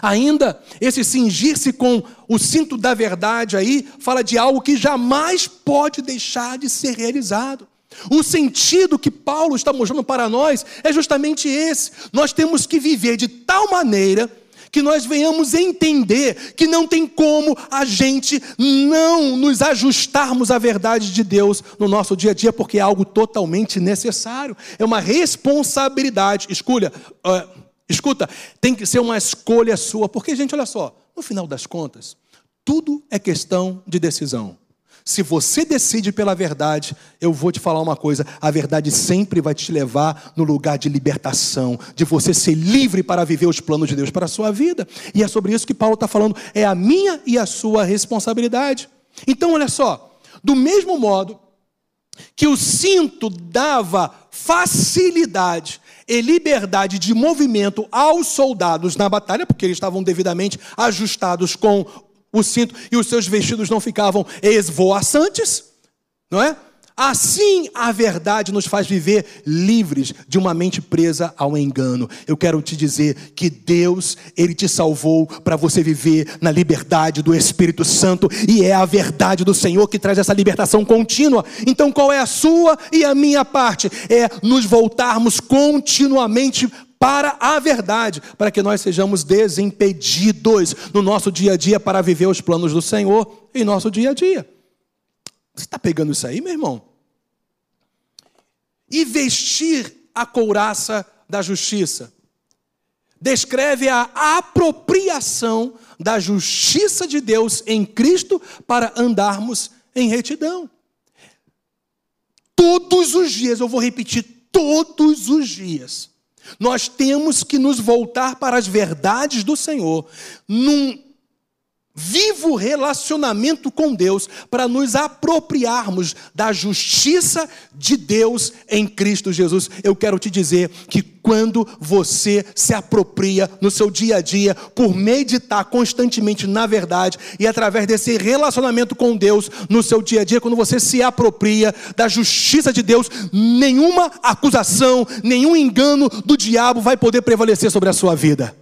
Speaker 1: Ainda, esse cingir-se com o cinto da verdade aí, fala de algo que jamais pode deixar de ser realizado. O sentido que Paulo está mostrando para nós é justamente esse. Nós temos que viver de tal maneira que nós venhamos entender que não tem como a gente não nos ajustarmos à verdade de Deus no nosso dia a dia, porque é algo totalmente necessário, é uma responsabilidade. Escolha, uh, escuta, tem que ser uma escolha sua, porque, gente, olha só, no final das contas, tudo é questão de decisão. Se você decide pela verdade, eu vou te falar uma coisa: a verdade sempre vai te levar no lugar de libertação, de você ser livre para viver os planos de Deus para a sua vida. E é sobre isso que Paulo está falando: é a minha e a sua responsabilidade. Então, olha só, do mesmo modo que o cinto dava facilidade e liberdade de movimento aos soldados na batalha, porque eles estavam devidamente ajustados com o cinto e os seus vestidos não ficavam esvoaçantes, não é? Assim a verdade nos faz viver livres de uma mente presa ao engano. Eu quero te dizer que Deus, Ele te salvou para você viver na liberdade do Espírito Santo e é a verdade do Senhor que traz essa libertação contínua. Então qual é a sua e a minha parte? É nos voltarmos continuamente para a verdade, para que nós sejamos desimpedidos no nosso dia a dia para viver os planos do Senhor em nosso dia a dia. Você está pegando isso aí, meu irmão? E vestir a couraça da justiça descreve a apropriação da justiça de Deus em Cristo para andarmos em retidão. Todos os dias, eu vou repetir, todos os dias, nós temos que nos voltar para as verdades do Senhor, num vivo relacionamento com Deus, para nos apropriarmos da justiça de Deus em Cristo Jesus. Eu quero te dizer que quando você se apropria no seu dia a dia, por meditar constantemente na verdade e através desse relacionamento com Deus no seu dia a dia, quando você se apropria da justiça de Deus, nenhuma acusação, nenhum engano do diabo vai poder prevalecer sobre a sua vida.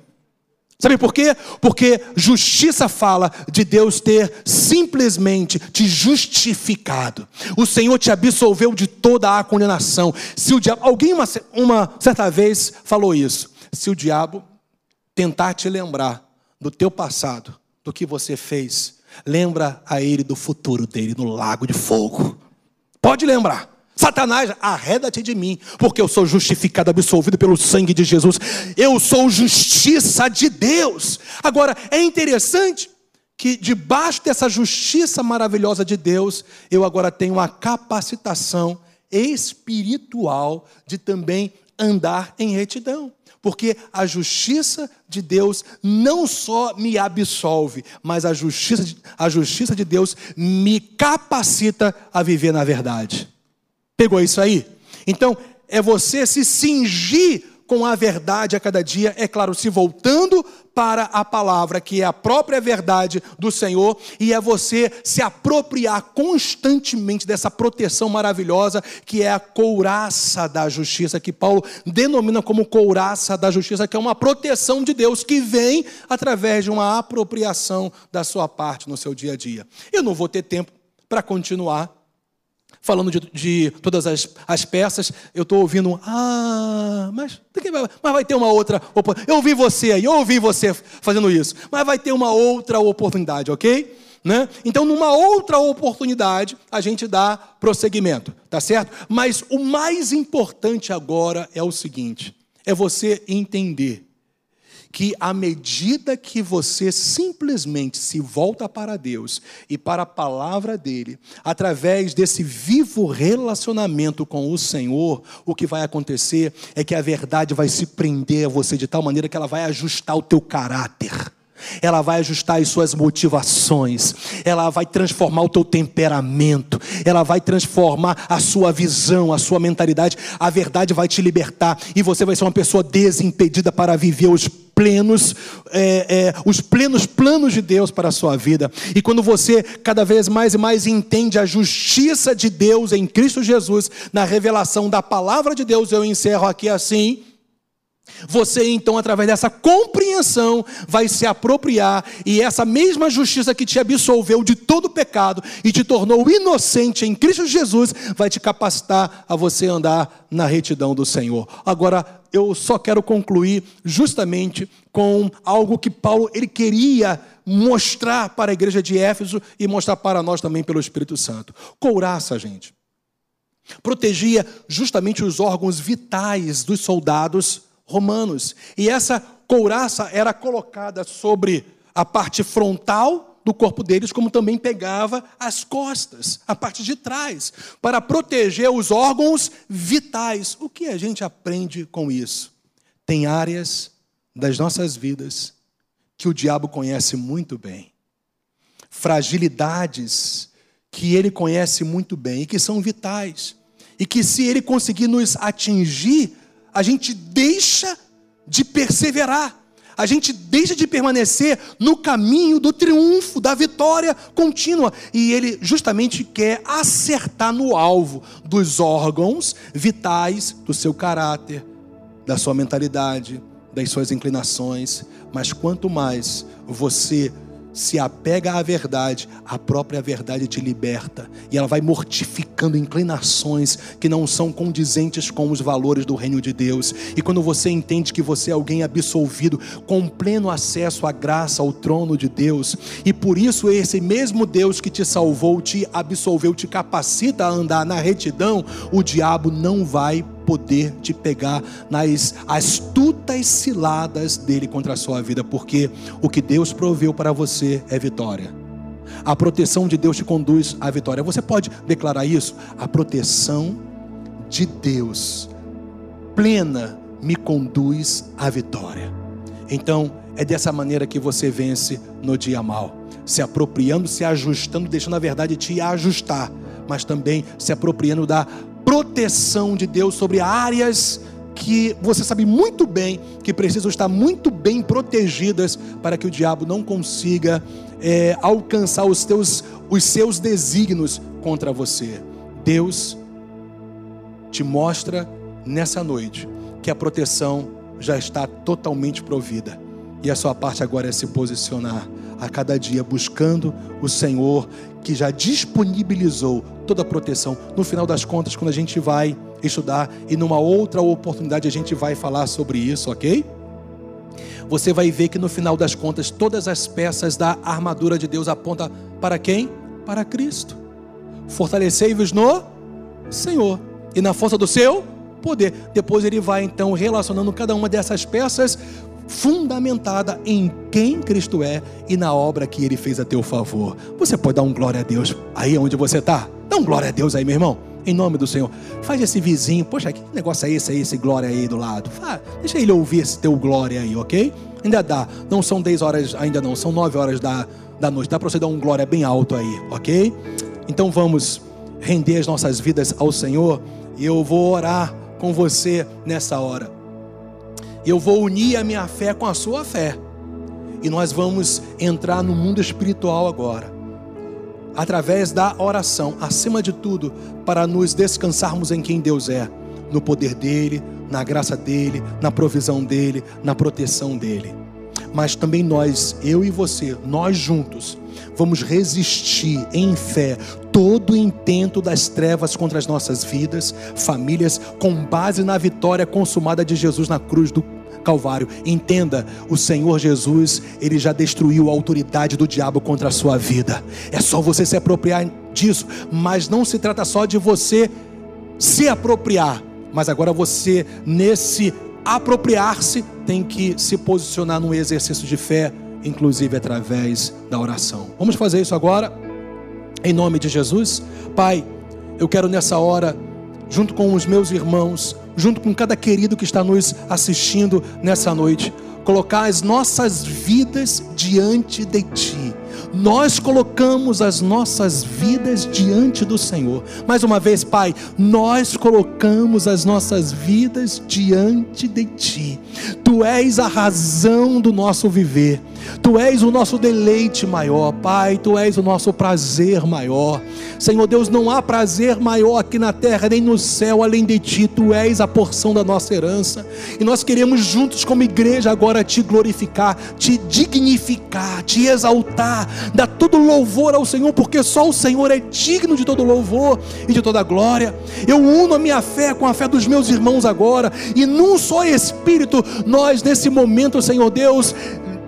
Speaker 1: Sabe por quê? Porque justiça fala de Deus ter simplesmente te justificado. O Senhor te absolveu de toda a condenação. Se o diabo, alguém uma, uma certa vez falou isso. Se o diabo tentar te lembrar do teu passado, do que você fez, lembra a ele do futuro dele no lago de fogo. Pode lembrar. Satanás, arreda-te de mim, porque eu sou justificado, absolvido pelo sangue de Jesus. Eu sou justiça de Deus. Agora, é interessante que debaixo dessa justiça maravilhosa de Deus, eu agora tenho a capacitação espiritual de também andar em retidão. Porque a justiça de Deus não só me absolve, mas a justiça, a justiça de Deus me capacita a viver na verdade. Pegou isso aí? Então, é você se cingir com a verdade a cada dia, é claro, se voltando para a palavra, que é a própria verdade do Senhor, e é você se apropriar constantemente dessa proteção maravilhosa, que é a couraça da justiça, que Paulo denomina como couraça da justiça, que é uma proteção de Deus que vem através de uma apropriação da sua parte no seu dia a dia. Eu não vou ter tempo para continuar falando de, de todas as, as, peças, eu estou ouvindo, ah, mas, mas vai ter uma outra oportunidade. Eu ouvi você aí, eu ouvi você fazendo isso, mas vai ter uma outra oportunidade, ok? Né? Então, numa outra oportunidade, a gente dá prosseguimento, tá certo? Mas o mais importante agora é o seguinte: é você entender que à medida que você simplesmente se volta para Deus e para a palavra dele, através desse vivo relacionamento com o Senhor, o que vai acontecer é que a verdade vai se prender a você de tal maneira que ela vai ajustar o teu caráter. Ela vai ajustar as suas motivações, ela vai transformar o teu temperamento, ela vai transformar a sua visão, a sua mentalidade. A verdade vai te libertar e você vai ser uma pessoa desimpedida para viver os plenos, é, é, os plenos planos de Deus para a sua vida. E quando você cada vez mais e mais entende a justiça de Deus em Cristo Jesus, na revelação da palavra de Deus, eu encerro aqui assim. Você então, através dessa compreensão, vai se apropriar e essa mesma justiça que te absolveu de todo pecado e te tornou inocente em Cristo Jesus, vai te capacitar a você andar na retidão do Senhor. Agora, eu só quero concluir justamente com algo que Paulo ele queria mostrar para a igreja de Éfeso e mostrar para nós também pelo Espírito Santo. Couraça, gente. Protegia justamente os órgãos vitais dos soldados romanos. E essa couraça era colocada sobre a parte frontal do corpo deles, como também pegava as costas, a parte de trás, para proteger os órgãos vitais. O que a gente aprende com isso? Tem áreas das nossas vidas que o diabo conhece muito bem, fragilidades que ele conhece muito bem e que são vitais, e que se ele conseguir nos atingir, a gente deixa de perseverar, a gente deixa de permanecer no caminho do triunfo, da vitória contínua. E ele justamente quer acertar no alvo dos órgãos vitais do seu caráter, da sua mentalidade, das suas inclinações. Mas quanto mais você se apega à verdade, a própria verdade te liberta e ela vai mortificando inclinações que não são condizentes com os valores do reino de Deus. E quando você entende que você é alguém absolvido, com pleno acesso à graça, ao trono de Deus, e por isso esse mesmo Deus que te salvou, te absolveu, te capacita a andar na retidão, o diabo não vai poder te pegar nas astutas ciladas dele contra a sua vida, porque o que Deus proveu para você é vitória. A proteção de Deus te conduz à vitória. Você pode declarar isso? A proteção de Deus plena me conduz à vitória. Então, é dessa maneira que você vence no dia mal, se apropriando, se ajustando, deixando a verdade te ajustar, mas também se apropriando da proteção de Deus sobre áreas que você sabe muito bem que precisam estar muito bem protegidas para que o diabo não consiga é, alcançar os, teus, os seus desígnios contra você. Deus te mostra nessa noite que a proteção já está totalmente provida. E a sua parte agora é se posicionar a cada dia buscando o Senhor que já disponibilizou toda a proteção. No final das contas, quando a gente vai estudar e numa outra oportunidade a gente vai falar sobre isso, ok? Você vai ver que no final das contas todas as peças da armadura de Deus apontam para quem? Para Cristo. Fortalecei-vos no Senhor e na força do seu poder. Depois ele vai então relacionando cada uma dessas peças fundamentada em quem Cristo é e na obra que ele fez a teu favor. Você pode dar um glória a Deus aí onde você está? Dá um glória a Deus aí, meu irmão. Em nome do Senhor. Faz esse vizinho. Poxa, que negócio é esse aí, esse glória aí do lado? Deixa ele ouvir esse teu glória aí, ok? Ainda dá. Não são 10 horas, ainda não. São 9 horas da, da noite. Dá para você dar um glória bem alto aí, ok? Então vamos render as nossas vidas ao Senhor. E eu vou orar com você nessa hora eu vou unir a minha fé com a sua fé. E nós vamos entrar no mundo espiritual agora. Através da oração, acima de tudo, para nos descansarmos em quem Deus é, no poder dele, na graça dele, na provisão dele, na proteção dele. Mas também nós, eu e você, nós juntos, vamos resistir em fé todo intento das trevas contra as nossas vidas, famílias, com base na vitória consumada de Jesus na cruz do Calvário. Entenda, o Senhor Jesus, ele já destruiu a autoridade do diabo contra a sua vida. É só você se apropriar disso, mas não se trata só de você se apropriar, mas agora você nesse apropriar-se tem que se posicionar no exercício de fé, inclusive através da oração. Vamos fazer isso agora? Em nome de Jesus, Pai, eu quero nessa hora, junto com os meus irmãos, junto com cada querido que está nos assistindo nessa noite, colocar as nossas vidas diante de Ti nós colocamos as nossas vidas diante do Senhor. Mais uma vez, Pai, nós colocamos as nossas vidas diante de Ti. Tu és a razão do nosso viver. Tu és o nosso deleite maior, Pai, Tu és o nosso prazer maior. Senhor Deus, não há prazer maior aqui na terra nem no céu além de Ti. Tu és a porção da nossa herança. E nós queremos juntos, como igreja, agora te glorificar, te dignificar, te exaltar, dar todo louvor ao Senhor, porque só o Senhor é digno de todo louvor e de toda glória. Eu uno a minha fé com a fé dos meus irmãos agora, e num só Espírito, nós nesse momento, Senhor Deus,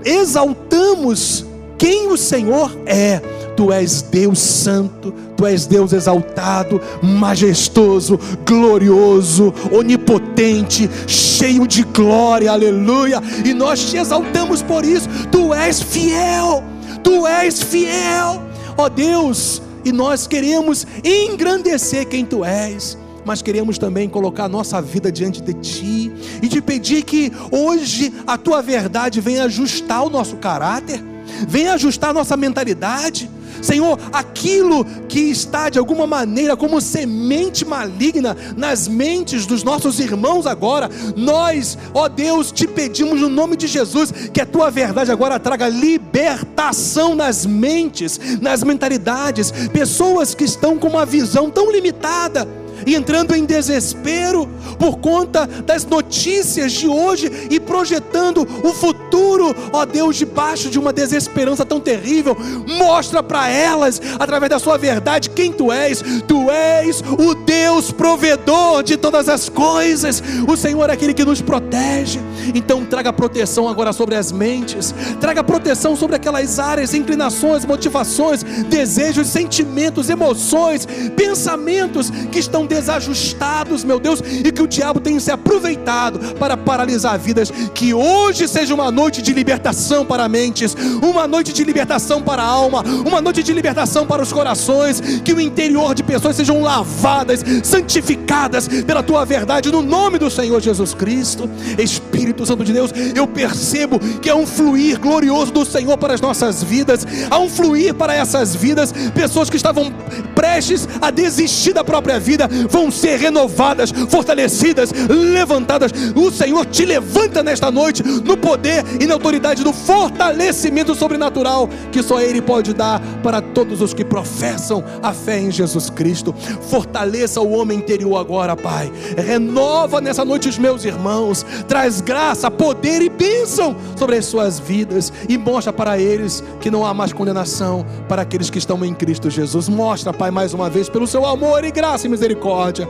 Speaker 1: exaltamos quem o Senhor é. Tu és Deus santo, tu és Deus exaltado, majestoso, glorioso, onipotente, cheio de glória, aleluia. E nós te exaltamos por isso. Tu és fiel, tu és fiel, ó Deus. E nós queremos engrandecer quem tu és mas queremos também colocar a nossa vida diante de Ti e te pedir que hoje a Tua verdade venha ajustar o nosso caráter, venha ajustar a nossa mentalidade. Senhor, aquilo que está de alguma maneira como semente maligna nas mentes dos nossos irmãos agora, nós, ó Deus, te pedimos no nome de Jesus que a tua verdade agora traga libertação nas mentes, nas mentalidades, pessoas que estão com uma visão tão limitada e entrando em desespero por conta das notícias de hoje e projetando o futuro, ó Deus, debaixo de uma desesperança tão terrível. Mostra para elas, através da sua verdade, quem tu és. Tu és o Deus provedor de todas as coisas. O Senhor é aquele que nos protege. Então traga proteção agora sobre as mentes, traga proteção sobre aquelas áreas, inclinações, motivações, desejos, sentimentos, emoções, pensamentos que estão desajustados, meu Deus, e que o diabo tem se aproveitado para paralisar vidas. Que hoje seja uma noite de libertação para mentes, uma noite de libertação para a alma, uma noite de libertação para os corações. Que o interior de pessoas sejam lavadas, santificadas pela tua verdade, no nome do Senhor Jesus Cristo. Espírito Santo de Deus, eu percebo que há um fluir glorioso do Senhor para as nossas vidas, há um fluir para essas vidas, pessoas que estavam prestes a desistir da própria vida, vão ser renovadas, fortalecidas, levantadas. O Senhor te levanta nesta noite no poder e na autoridade do fortalecimento sobrenatural que só Ele pode dar para todos os que professam a fé em Jesus Cristo. Fortaleça o homem interior agora, Pai. Renova nessa noite os meus irmãos. Traz graça, poder e bênção sobre as suas vidas e mostra para eles que não há mais condenação para aqueles que estão em Cristo Jesus. Mostra, Pai, mais uma vez, pelo seu amor e graça e misericórdia.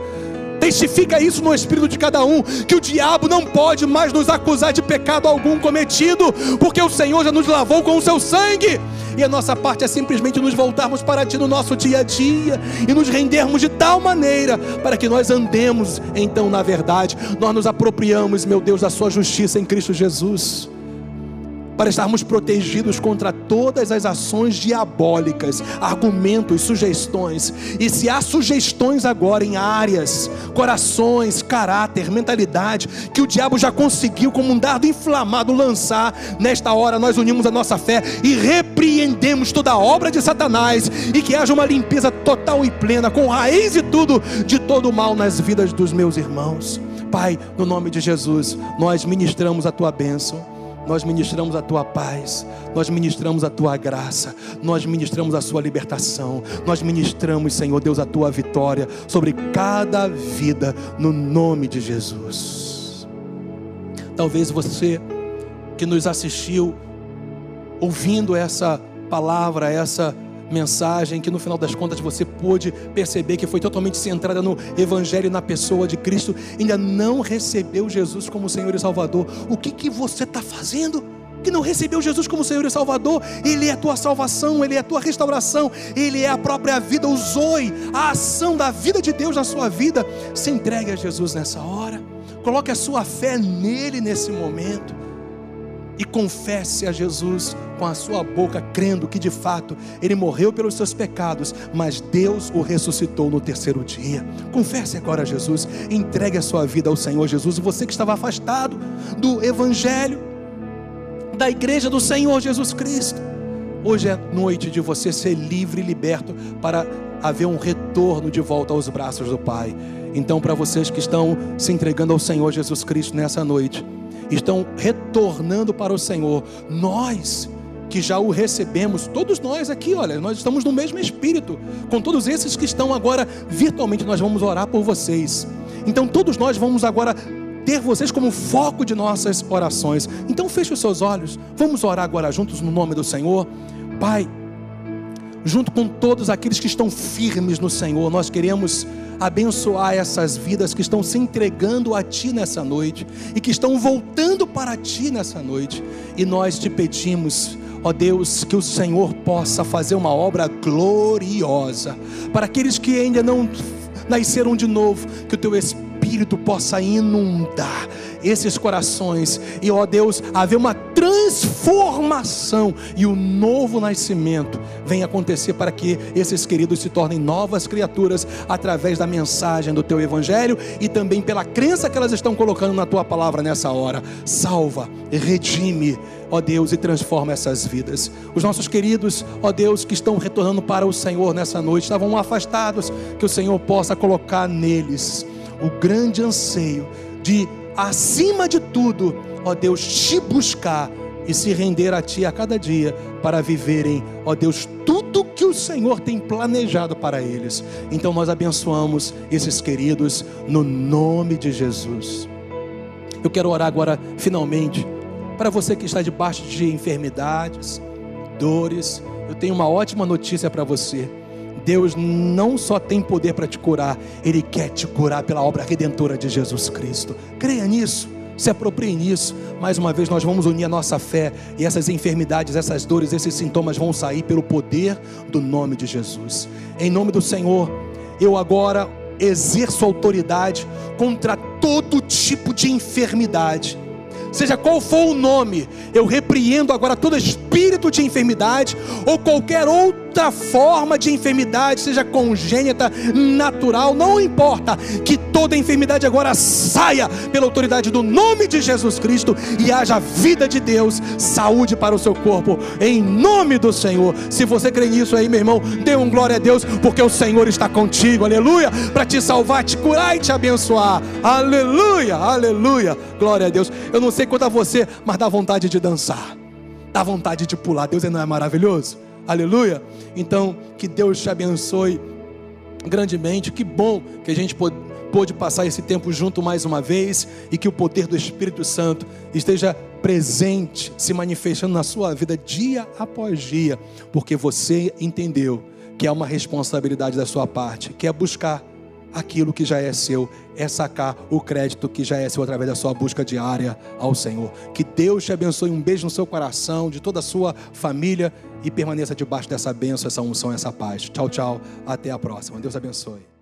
Speaker 1: Testifica isso no espírito de cada um, que o diabo não pode mais nos acusar de pecado algum cometido, porque o Senhor já nos lavou com o seu sangue. E a nossa parte é simplesmente nos voltarmos para Ti no nosso dia a dia e nos rendermos de tal maneira para que nós andemos então na verdade. Nós nos apropriamos, meu Deus, da Sua justiça em Cristo Jesus para estarmos protegidos contra todas as ações diabólicas, argumentos, sugestões. E se há sugestões agora em áreas, corações, caráter, mentalidade, que o diabo já conseguiu, como um dardo inflamado, lançar, nesta hora nós unimos a nossa fé e repreendemos toda a obra de Satanás e que haja uma limpeza total e plena, com raiz e tudo, de todo o mal nas vidas dos meus irmãos. Pai, no nome de Jesus, nós ministramos a tua bênção nós ministramos a tua paz, nós ministramos a tua graça, nós ministramos a sua libertação, nós ministramos, Senhor Deus, a tua vitória sobre cada vida, no nome de Jesus. Talvez você que nos assistiu, ouvindo essa palavra, essa mensagem que no final das contas você pôde perceber que foi totalmente centrada no Evangelho e na pessoa de Cristo, ainda não recebeu Jesus como Senhor e Salvador, o que, que você está fazendo? Que não recebeu Jesus como Senhor e Salvador, Ele é a tua salvação, Ele é a tua restauração, Ele é a própria vida, o zoe, a ação da vida de Deus na sua vida. Se entregue a Jesus nessa hora, coloque a sua fé nele nesse momento e confesse a Jesus com a sua boca, crendo que de fato ele morreu pelos seus pecados, mas Deus o ressuscitou no terceiro dia. Confesse agora a Jesus, entregue a sua vida ao Senhor Jesus. Você que estava afastado do Evangelho, da igreja do Senhor Jesus Cristo, hoje é noite de você ser livre e liberto para haver um retorno de volta aos braços do Pai. Então, para vocês que estão se entregando ao Senhor Jesus Cristo nessa noite, estão retornando para o Senhor. Nós que já o recebemos, todos nós aqui, olha, nós estamos no mesmo espírito, com todos esses que estão agora virtualmente, nós vamos orar por vocês. Então, todos nós vamos agora ter vocês como foco de nossas orações. Então, feche os seus olhos, vamos orar agora juntos no nome do Senhor. Pai, junto com todos aqueles que estão firmes no Senhor, nós queremos abençoar essas vidas que estão se entregando a Ti nessa noite e que estão voltando para Ti nessa noite. E nós te pedimos, ó Deus, que o Senhor possa fazer uma obra gloriosa para aqueles que ainda não nasceram de novo, que o Teu Espírito possa inundar esses corações e, ó Deus, haver uma transformação e o um novo nascimento venha acontecer para que esses queridos se tornem novas criaturas através da mensagem do teu evangelho e também pela crença que elas estão colocando na tua palavra nessa hora. Salva, redime, ó Deus, e transforma essas vidas. Os nossos queridos, ó Deus, que estão retornando para o Senhor nessa noite, estavam afastados, que o Senhor possa colocar neles o grande anseio de acima de tudo, ó Deus, te buscar e se render a Ti a cada dia para viverem, ó Deus, tudo que o Senhor tem planejado para eles. Então nós abençoamos esses queridos no nome de Jesus. Eu quero orar agora, finalmente, para você que está debaixo de enfermidades, dores. Eu tenho uma ótima notícia para você. Deus não só tem poder para te curar, Ele quer te curar pela obra redentora de Jesus Cristo. Creia nisso, se aproprie nisso. Mais uma vez, nós vamos unir a nossa fé e essas enfermidades, essas dores, esses sintomas vão sair pelo poder do nome de Jesus. Em nome do Senhor, eu agora exerço autoridade contra todo tipo de enfermidade seja qual for o nome, eu repreendo agora todo espírito de enfermidade ou qualquer outra forma de enfermidade, seja congênita, natural, não importa, que toda enfermidade agora saia pela autoridade do nome de Jesus Cristo e haja vida de Deus, saúde para o seu corpo, em nome do Senhor. Se você crê nisso aí, meu irmão, dê um glória a Deus, porque o Senhor está contigo, aleluia, para te salvar, te curar e te abençoar, aleluia, aleluia, glória a Deus. Eu não sei quanto a você, mas dá vontade de dançar, dá vontade de pular. Deus não é maravilhoso? Aleluia. Então, que Deus te abençoe grandemente. Que bom que a gente pôde passar esse tempo junto mais uma vez e que o poder do Espírito Santo esteja presente, se manifestando na sua vida dia após dia, porque você entendeu que é uma responsabilidade da sua parte, que é buscar aquilo que já é seu, é sacar o crédito que já é seu através da sua busca diária ao Senhor. Que Deus te abençoe, um beijo no seu coração, de toda a sua família e permaneça debaixo dessa bênção, essa unção, essa paz. Tchau, tchau, até a próxima. Deus abençoe.